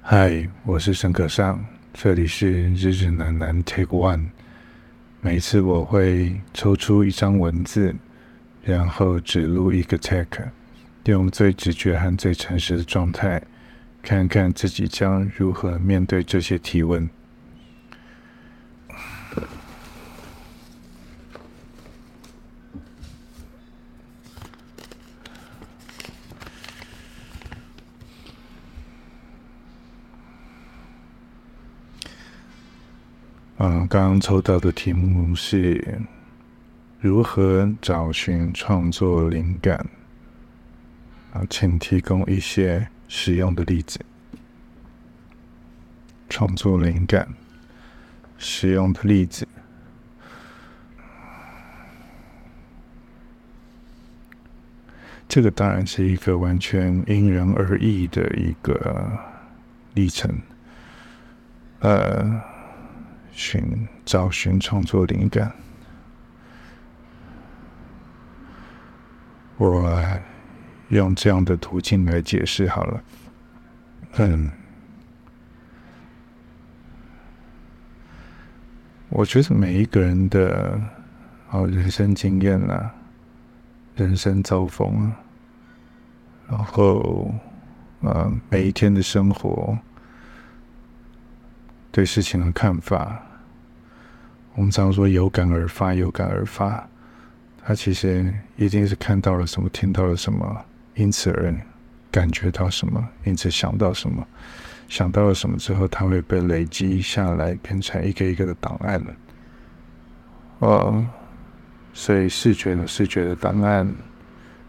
嗨，我是沈可尚，这里是日日难难 Take One。每次我会抽出一张文字，然后只录一个 take，用最直觉和最诚实的状态，看看自己将如何面对这些提问。嗯，刚刚抽到的题目是如何找寻创作灵感？啊，请提供一些实用的例子。创作灵感，实用的例子。这个当然是一个完全因人而异的一个历程。呃。寻找寻创作灵感，我用这样的途径来解释好了。嗯，我觉得每一个人的哦人生经验啊，人生遭逢啊，然后呃每一天的生活，对事情的看法。我们常说有感而发，有感而发。他其实一定是看到了什么，听到了什么，因此而感觉到什么，因此想到什么，想到了什么之后，它会被累积下来，变成一个一个的档案了。哦，所以视觉有视觉的档案，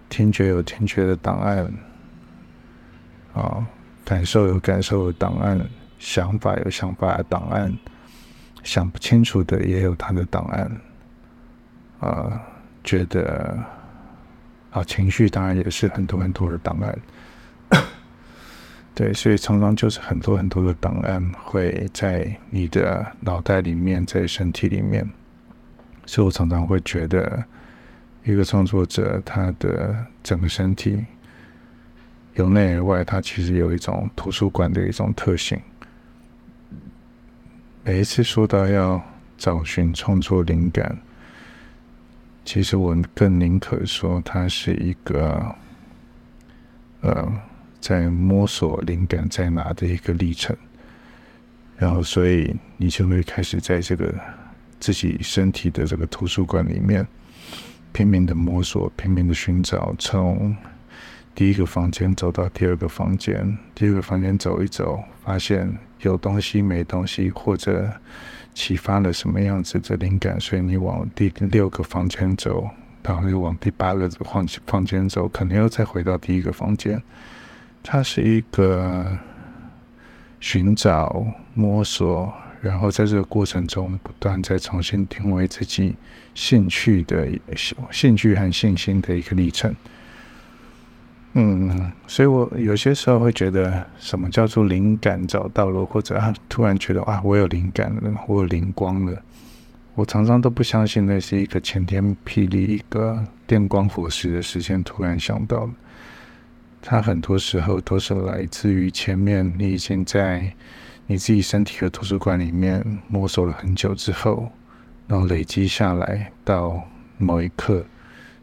听觉有听觉的档案，啊、哦，感受有感受的档案，想法有想法的档案。想不清楚的也有他的档案，啊、呃，觉得啊，情绪当然也是很多很多的档案，对，所以常常就是很多很多的档案会在你的脑袋里面，在身体里面，所以我常常会觉得，一个创作者他的整个身体由内而外，他其实有一种图书馆的一种特性。每一次说到要找寻创作灵感，其实我更宁可说它是一个，呃，在摸索灵感在哪的一个历程。然后，所以你就会开始在这个自己身体的这个图书馆里面拼命的摸索，拼命的寻找，从第一个房间走到第二个房间，第二个房间走一走，发现。有东西没东西，或者启发了什么样子的灵感，所以你往第六个房间走，然后又往第八个房房间走，可能又再回到第一个房间。它是一个寻找、摸索，然后在这个过程中不断再重新定位自己兴趣的兴趣和信心的一个历程。嗯，所以我有些时候会觉得，什么叫做灵感找到了，或者啊，突然觉得啊，我有灵感了，我有灵光了。我常常都不相信那是一个晴天霹雳、一个电光火石的时间突然想到了。它很多时候都是来自于前面你已经在你自己身体的图书馆里面摸索了很久之后，然后累积下来到某一刻。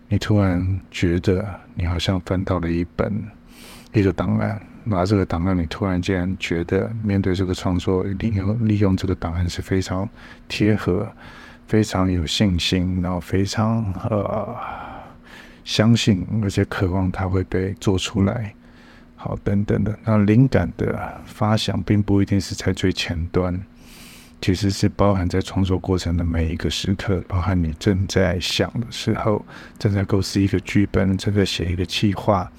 你突然觉得你好像翻到了一本一个档案，拿这个档案，你突然间觉得面对这个创作，利用利用这个档案是非常贴合、非常有信心，然后非常呃相信，而且渴望它会被做出来，好等等的。那灵感的发想并不一定是在最前端。其实是包含在创作过程的每一个时刻，包含你正在想的时候，正在构思一个剧本，正在写一个企划，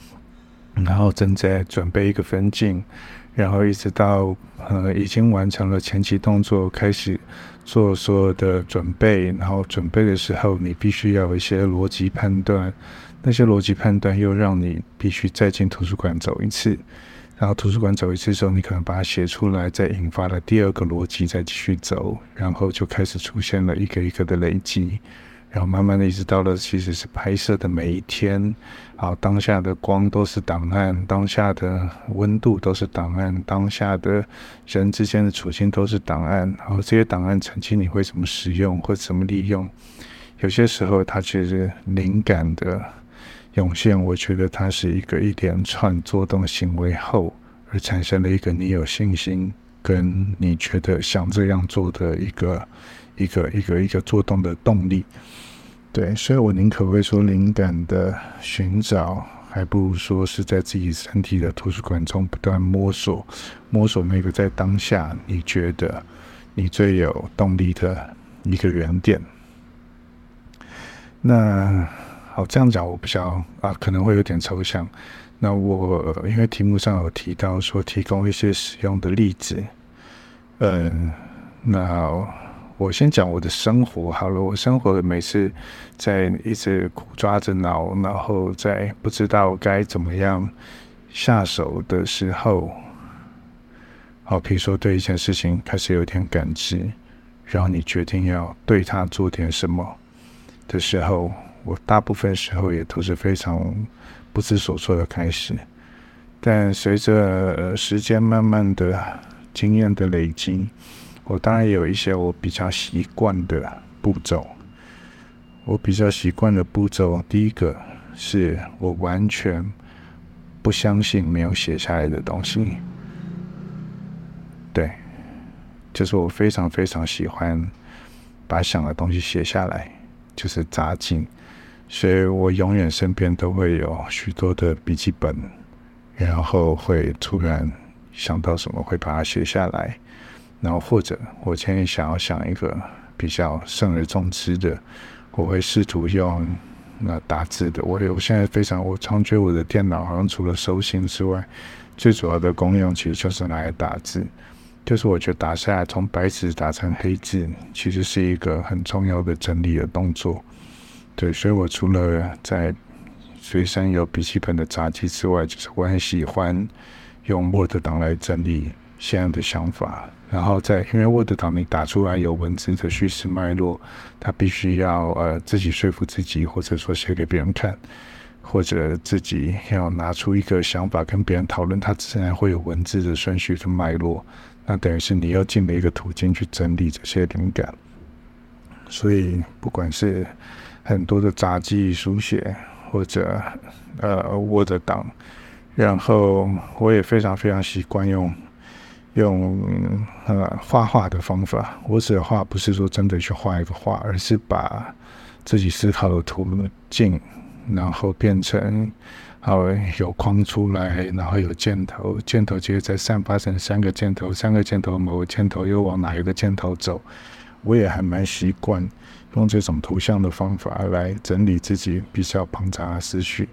然后正在准备一个分镜，然后一直到呃已经完成了前期动作，开始做所有的准备，然后准备的时候，你必须要有一些逻辑判断，那些逻辑判断又让你必须再进图书馆走一次。然后图书馆走一次之后，你可能把它写出来，再引发了第二个逻辑，再继续走，然后就开始出现了一个一个的累积，然后慢慢的一直到了其实是拍摄的每一天，好，当下的光都是档案，当下的温度都是档案，当下的人之间的处境都是档案，然后这些档案曾经你会怎么使用或怎么利用？有些时候它其实灵感的涌现，我觉得它是一个一连串做动行为后而产生了一个你有信心跟你觉得想这样做的一个。一个一个一个做动的动力，对，所以我宁可会说灵感的寻找，还不如说是在自己身体的图书馆中不断摸索，摸索那个在当下你觉得你最有动力的一个原点。那好，这样讲我不晓得啊，可能会有点抽象。那我因为题目上有提到说提供一些使用的例子，嗯，那。我先讲我的生活好了。我生活每次在一直苦抓着脑，然后在不知道该怎么样下手的时候，好，比如说对一件事情开始有点感知，然后你决定要对它做点什么的时候，我大部分时候也都是非常不知所措的开始。但随着时间慢慢的经验的累积。我当然有一些我比较习惯的步骤。我比较习惯的步骤，第一个是我完全不相信没有写下来的东西。对，就是我非常非常喜欢把想的东西写下来，就是扎紧。所以我永远身边都会有许多的笔记本，然后会突然想到什么，会把它写下来。然后或者我今天想要想一个比较慎而重之的，我会试图用那打字的。我我现在非常，我常觉得我的电脑好像除了收信之外，最主要的功用其实就是拿来打字。就是我觉得打下来从白纸打成黑字，其实是一个很重要的整理的动作。对，所以我除了在随身有笔记本的杂记之外，就是我很喜欢用 Word 档来整理现在的想法。然后在，因为 Word 档你打出来有文字的叙事脉络，他必须要呃自己说服自己，或者说写给别人看，或者自己要拿出一个想法跟别人讨论，它自然会有文字的顺序跟脉络。那等于是你要进了一个途径去整理这些灵感。所以不管是很多的杂记书写，或者呃 Word 档，然后我也非常非常习惯用。用呃画画的方法，我指的画不是说真的去画一个画，而是把自己思考的途径，然后变成好有框出来，然后有箭头，箭头接着再散发成三个箭头，三个箭头某个箭头又往哪一个箭头走。我也还蛮习惯用这种图像的方法来整理自己比较庞杂的思绪。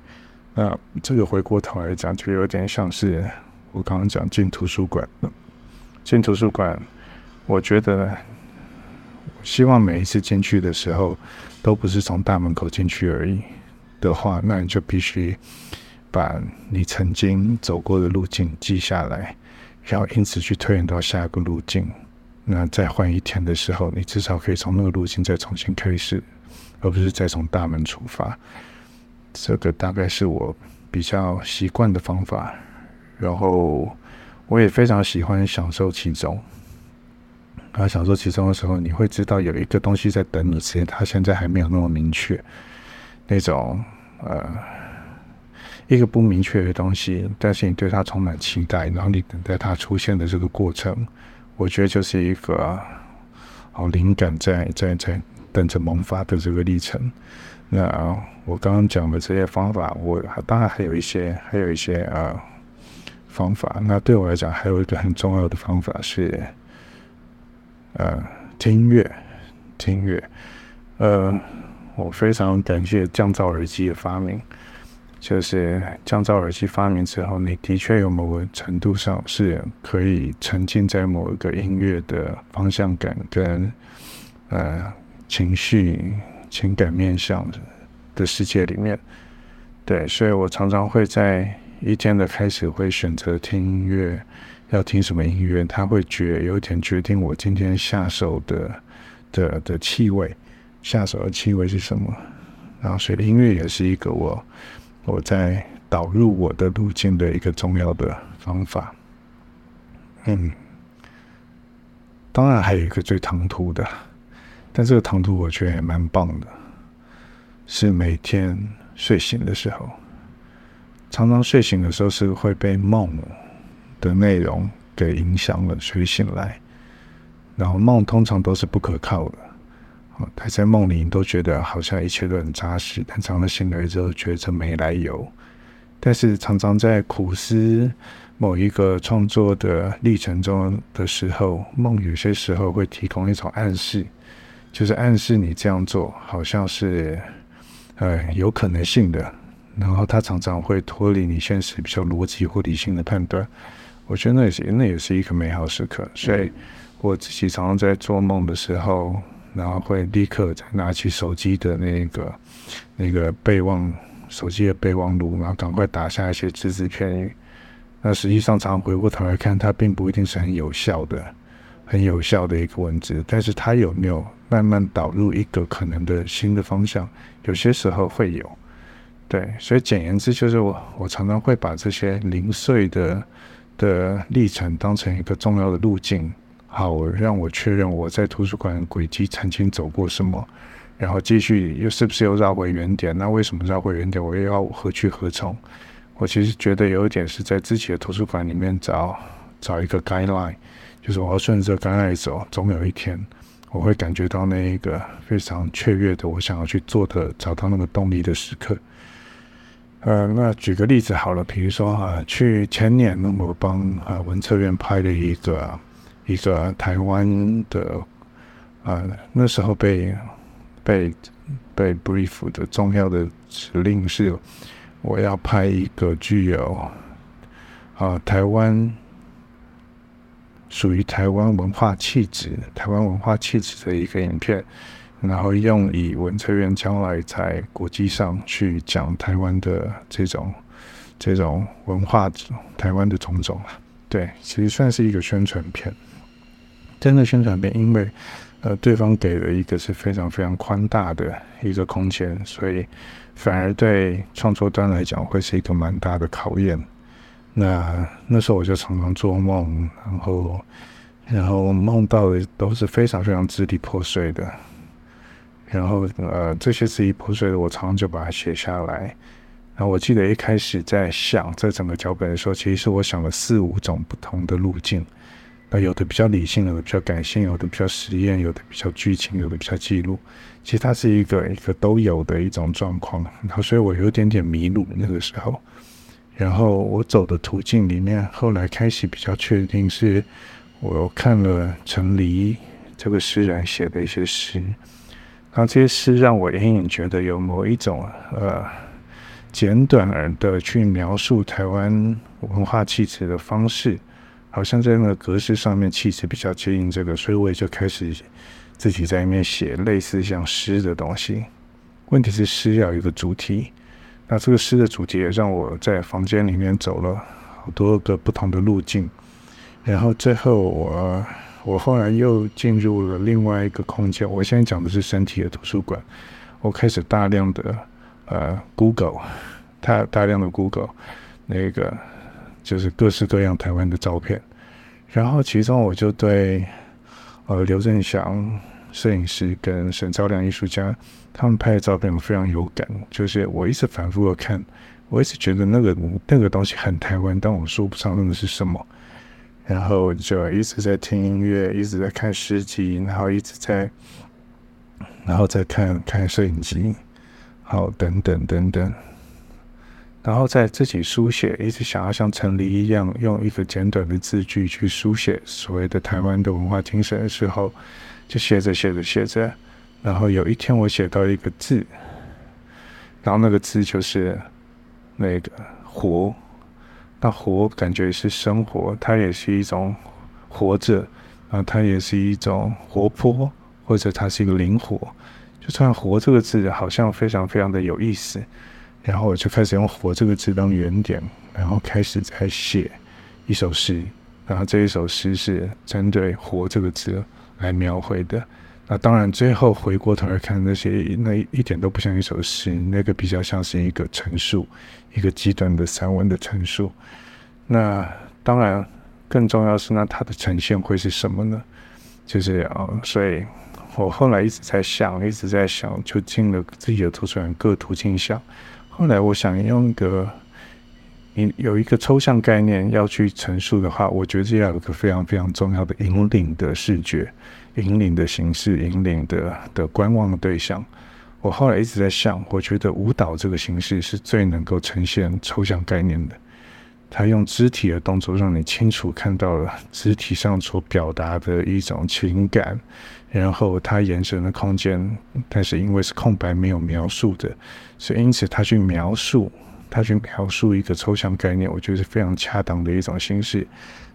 那这个回过头来讲，就有点像是我刚刚讲进图书馆。进图书馆，我觉得，希望每一次进去的时候，都不是从大门口进去而已的话，那你就必须把你曾经走过的路径记下来，然后因此去推演到下一个路径。那再换一天的时候，你至少可以从那个路径再重新开始，而不是再从大门出发。这个大概是我比较习惯的方法，然后。我也非常喜欢享受其中，而，享受其中的时候，你会知道有一个东西在等你，其实它现在还没有那么明确，那种呃，一个不明确的东西，但是你对它充满期待，然后你等待它出现的这个过程，我觉得就是一个好灵感在在在等着萌发的这个历程。那我刚刚讲的这些方法，我当然还有一些，还有一些啊。方法，那对我来讲，还有一个很重要的方法是，呃，听音乐，听音乐。呃，我非常感谢降噪耳机的发明。就是降噪耳机发明之后，你的确有某个程度上是可以沉浸在某一个音乐的方向感跟呃情绪、情感面向的的世界里面。对，所以我常常会在。一天的开始会选择听音乐，要听什么音乐？他会决有点决定我今天下手的的的气味，下手的气味是什么？然后随着音乐也是一个我我在导入我的路径的一个重要的方法。嗯，当然还有一个最唐突的，但这个唐突我觉得也蛮棒的，是每天睡醒的时候，常常睡醒的时候是会被梦的内容给影响了，睡醒来，然后梦通常都是不可靠的。他在梦里，都觉得好像一切都很扎实，但常常醒来之后，觉得没来由。但是常常在苦思某一个创作的历程中的时候，梦有些时候会提供一种暗示，就是暗示你这样做好像是呃有可能性的。然后他常常会脱离你现实比较逻辑或理性的判断。我觉得那也是那也是一个美好时刻。所以我自己常常在做梦的时候。然后会立刻再拿起手机的那个那个备忘手机的备忘录，然后赶快打下一些只字片语。那实际上，常常回过头来看，它并不一定是很有效的、很有效的一个文字。但是它有没有慢慢导入一个可能的新的方向？有些时候会有。对，所以简言之，就是我我常常会把这些零碎的的历程当成一个重要的路径。好，让我确认我在图书馆轨迹曾经走过什么，然后继续又是不是又绕回原点？那为什么绕回原点？我又要何去何从？我其实觉得有一点是在自己的图书馆里面找找一个 guideline，就是我要顺着这个 guideline 走，总有一天我会感觉到那一个非常雀跃的我想要去做的，找到那个动力的时刻。呃，那举个例子好了，比如说啊，去前年我帮啊文策院拍了一个。一个台湾的，呃，那时候被被被 brief 的重要的指令是，我要拍一个具有啊、呃、台湾属于台湾文化气质、台湾文化气质的一个影片，然后用以文策院将来在国际上去讲台湾的这种这种文化，台湾的种种啊，对，其实算是一个宣传片。真的宣传片，因为呃，对方给了一个是非常非常宽大的一个空间，所以反而对创作端来讲会是一个蛮大的考验。那那时候我就常常做梦，然后然后梦到的都是非常非常支离破碎的。然后呃，这些支离破碎的，我常常就把它写下来。然后我记得一开始在想这整个脚本的时候，其实是我想了四五种不同的路径。那有的比较理性，有的比较感性，有的比较实验，有的比较剧情，有的比较记录。其实它是一个一个都有的一种状况。然后，所以我有点点迷路那个时候。然后我走的途径里面，后来开始比较确定是，我看了陈黎这个诗人写的一些诗。然后这些诗让我隐隐觉得有某一种呃简短而的去描述台湾文化气质的方式。好像在那个格式上面气质比较接近这个，所以我也就开始自己在里面写类似像诗的东西。问题是诗要有一个主题，那这个诗的主题也让我在房间里面走了好多个不同的路径，然后最后我我后来又进入了另外一个空间。我现在讲的是身体的图书馆，我开始大量的呃 Google，大大量的 Google 那个。就是各式各样台湾的照片，然后其中我就对呃刘振祥摄影师跟沈昭良艺术家他们拍的照片我非常有感，就是我一直反复的看，我一直觉得那个那个东西很台湾，但我说不上那个是什么，然后就一直在听音乐，一直在看诗集，然后一直在，然后再看看摄影机，好等等等等。然后在自己书写，一直想要像陈黎一样，用一个简短的字句去书写所谓的台湾的文化精神的时候，就写着写着写着，然后有一天我写到一个字，然后那个字就是那个活，那活感觉是生活，它也是一种活着，啊，它也是一种活泼，或者它是一个灵活，就算“活”这个字，好像非常非常的有意思。然后我就开始用“活”这个字当原点，然后开始在写一首诗。然后这一首诗是针对“活”这个字来描绘的。那当然，最后回过头来看那些，那一点都不像一首诗，那个比较像是一个陈述，一个极短的散文的陈述。那当然，更重要是，那它的呈现会是什么呢？就是啊，所以我后来一直在想，一直在想，就进了自己的图书馆各途径想。后来我想用一个，你有一个抽象概念要去陈述的话，我觉得要有一个非常非常重要的引领的视觉。引领的形式，引领的的观望的对象。我后来一直在想，我觉得舞蹈这个形式是最能够呈现抽象概念的。它用肢体的动作，让你清楚看到了肢体上所表达的一种情感。然后它延伸的空间，但是因为是空白，没有描述的，所以因此他去描述，他去描述一个抽象概念，我觉得是非常恰当的一种形式。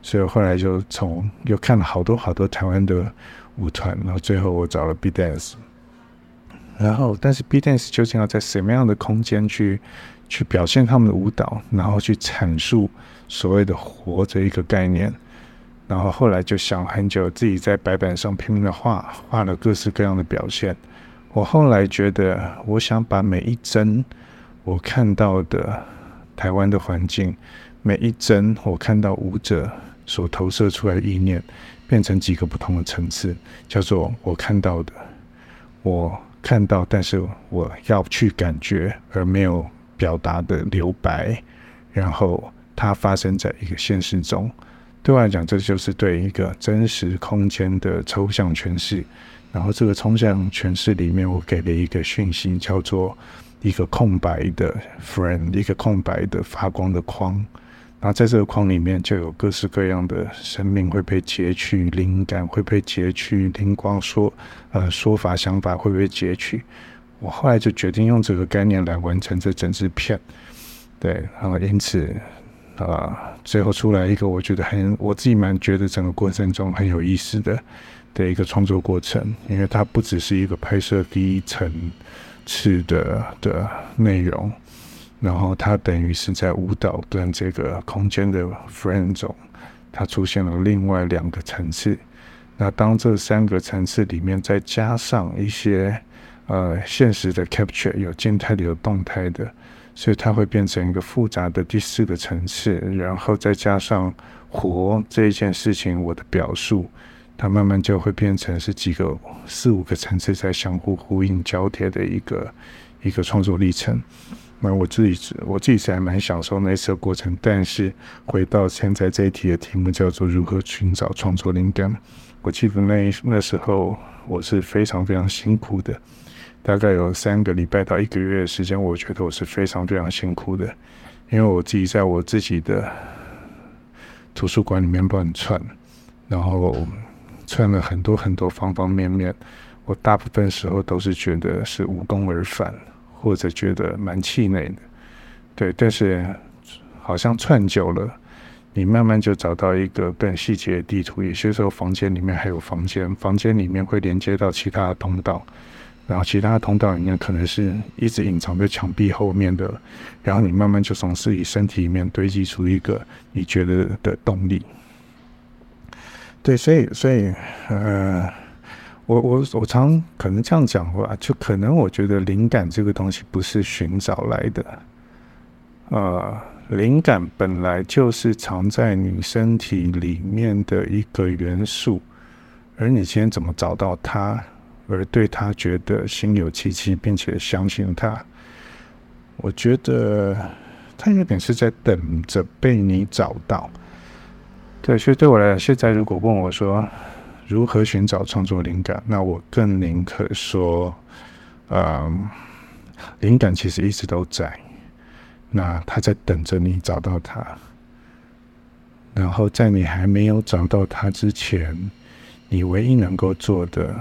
所以后来就从又看了好多好多台湾的。舞团，然后最后我找了 B Dance 然后但是 B Dance 究竟要在什么样的空间去去表现他们的舞蹈，然后去阐述所谓的“活”这一个概念，然后后来就想很久，自己在白板上拼命的画，画了各式各样的表现。我后来觉得，我想把每一帧我看到的台湾的环境，每一帧我看到舞者所投射出来的意念。变成几个不同的层次，叫做我看到的，我看到，但是我要去感觉而没有表达的留白，然后它发生在一个现实中。对我来讲，这就是对一个真实空间的抽象诠释。然后这个抽象诠释里面，我给了一个讯息，叫做一个空白的 frame，一个空白的发光的框。然后在这个框里面，就有各式各样的生命会被截取，灵感会被截取，灵光说，呃，说法想法会被截取。我后来就决定用这个概念来完成这整支片，对，然后因此，啊、最后出来一个我觉得很，我自己蛮觉得整个过程中很有意思的的一个创作过程，因为它不只是一个拍摄第一层次的的内容。然后它等于是在舞蹈跟这个空间的 frame 中，它出现了另外两个层次。那当这三个层次里面再加上一些呃现实的 capture，有静态的，有动态的，所以它会变成一个复杂的第四个层次。然后再加上活这一件事情，我的表述，它慢慢就会变成是几个四五个层次在相互呼应交贴的一个一个创作历程。那我自己，我自己是还蛮享受那次的过程。但是回到现在这一题的题目叫做如何寻找创作灵感，我记得那那时候我是非常非常辛苦的，大概有三个礼拜到一个月的时间，我觉得我是非常非常辛苦的，因为我自己在我自己的图书馆里面乱窜，然后窜了很多很多方方面面，我大部分时候都是觉得是无功而返。或者觉得蛮气馁的，对，但是好像窜久了，你慢慢就找到一个更细节的地图。有些时候房间里面还有房间，房间里面会连接到其他的通道，然后其他的通道里面可能是一直隐藏在墙壁后面的，然后你慢慢就从自己身体里面堆积出一个你觉得的动力。对，所以，所以，呃。我我我常可能这样讲话，就可能我觉得灵感这个东西不是寻找来的，呃，灵感本来就是藏在你身体里面的一个元素，而你今天怎么找到它，而对他觉得心有戚戚，并且相信他，我觉得他有点是在等着被你找到。对，所以对我来讲，现在如果问我说，如何寻找创作灵感？那我更宁可说，嗯，灵感其实一直都在，那他在等着你找到他。然后在你还没有找到他之前，你唯一能够做的，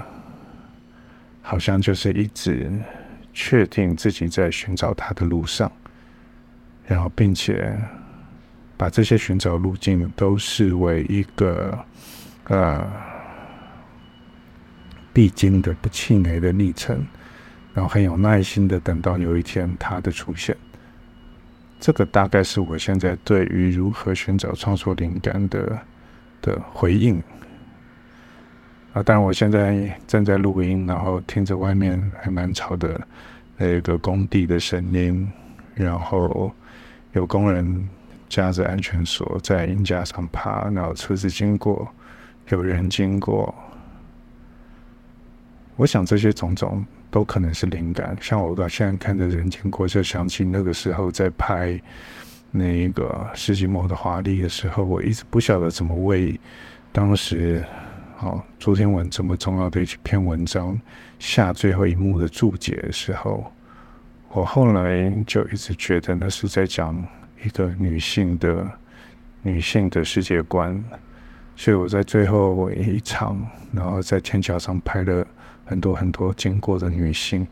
好像就是一直确定自己在寻找它的路上，然后并且把这些寻找路径都视为一个，呃。必经的不气馁的历程，然后很有耐心的等到有一天它的出现。这个大概是我现在对于如何寻找创作灵感的的回应。啊，当然我现在正在录音，然后听着外面还蛮吵的那个工地的声音，然后有工人夹着安全锁在鹰架上爬，然后车子经过，有人经过。我想这些种种都可能是灵感。像我到现在看着人经过，就想起那个时候在拍那个世纪末的华丽的时候，我一直不晓得怎么为当时好昨天文这么重要的一篇文章下最后一幕的注解的时候，我后来就一直觉得那是在讲一个女性的女性的世界观。所以我在最后一场，然后在天桥上拍了。很多很多经过的女性，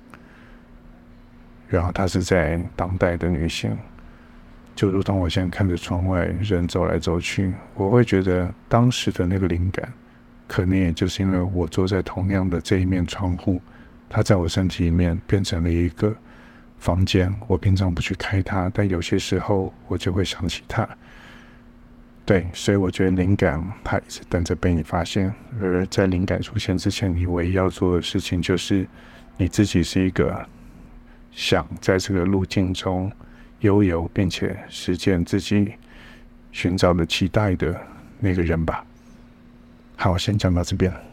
然后她是在当代的女性，就如同我现在看着窗外人走来走去，我会觉得当时的那个灵感，可能也就是因为我坐在同样的这一面窗户，它在我身体里面变成了一个房间，我平常不去开它，但有些时候我就会想起它。对，所以我觉得灵感它一直等着被你发现。而在灵感出现之前，你唯一要做的事情就是你自己是一个想在这个路径中悠游，并且实践自己寻找的期待的那个人吧。好，我先讲到这边。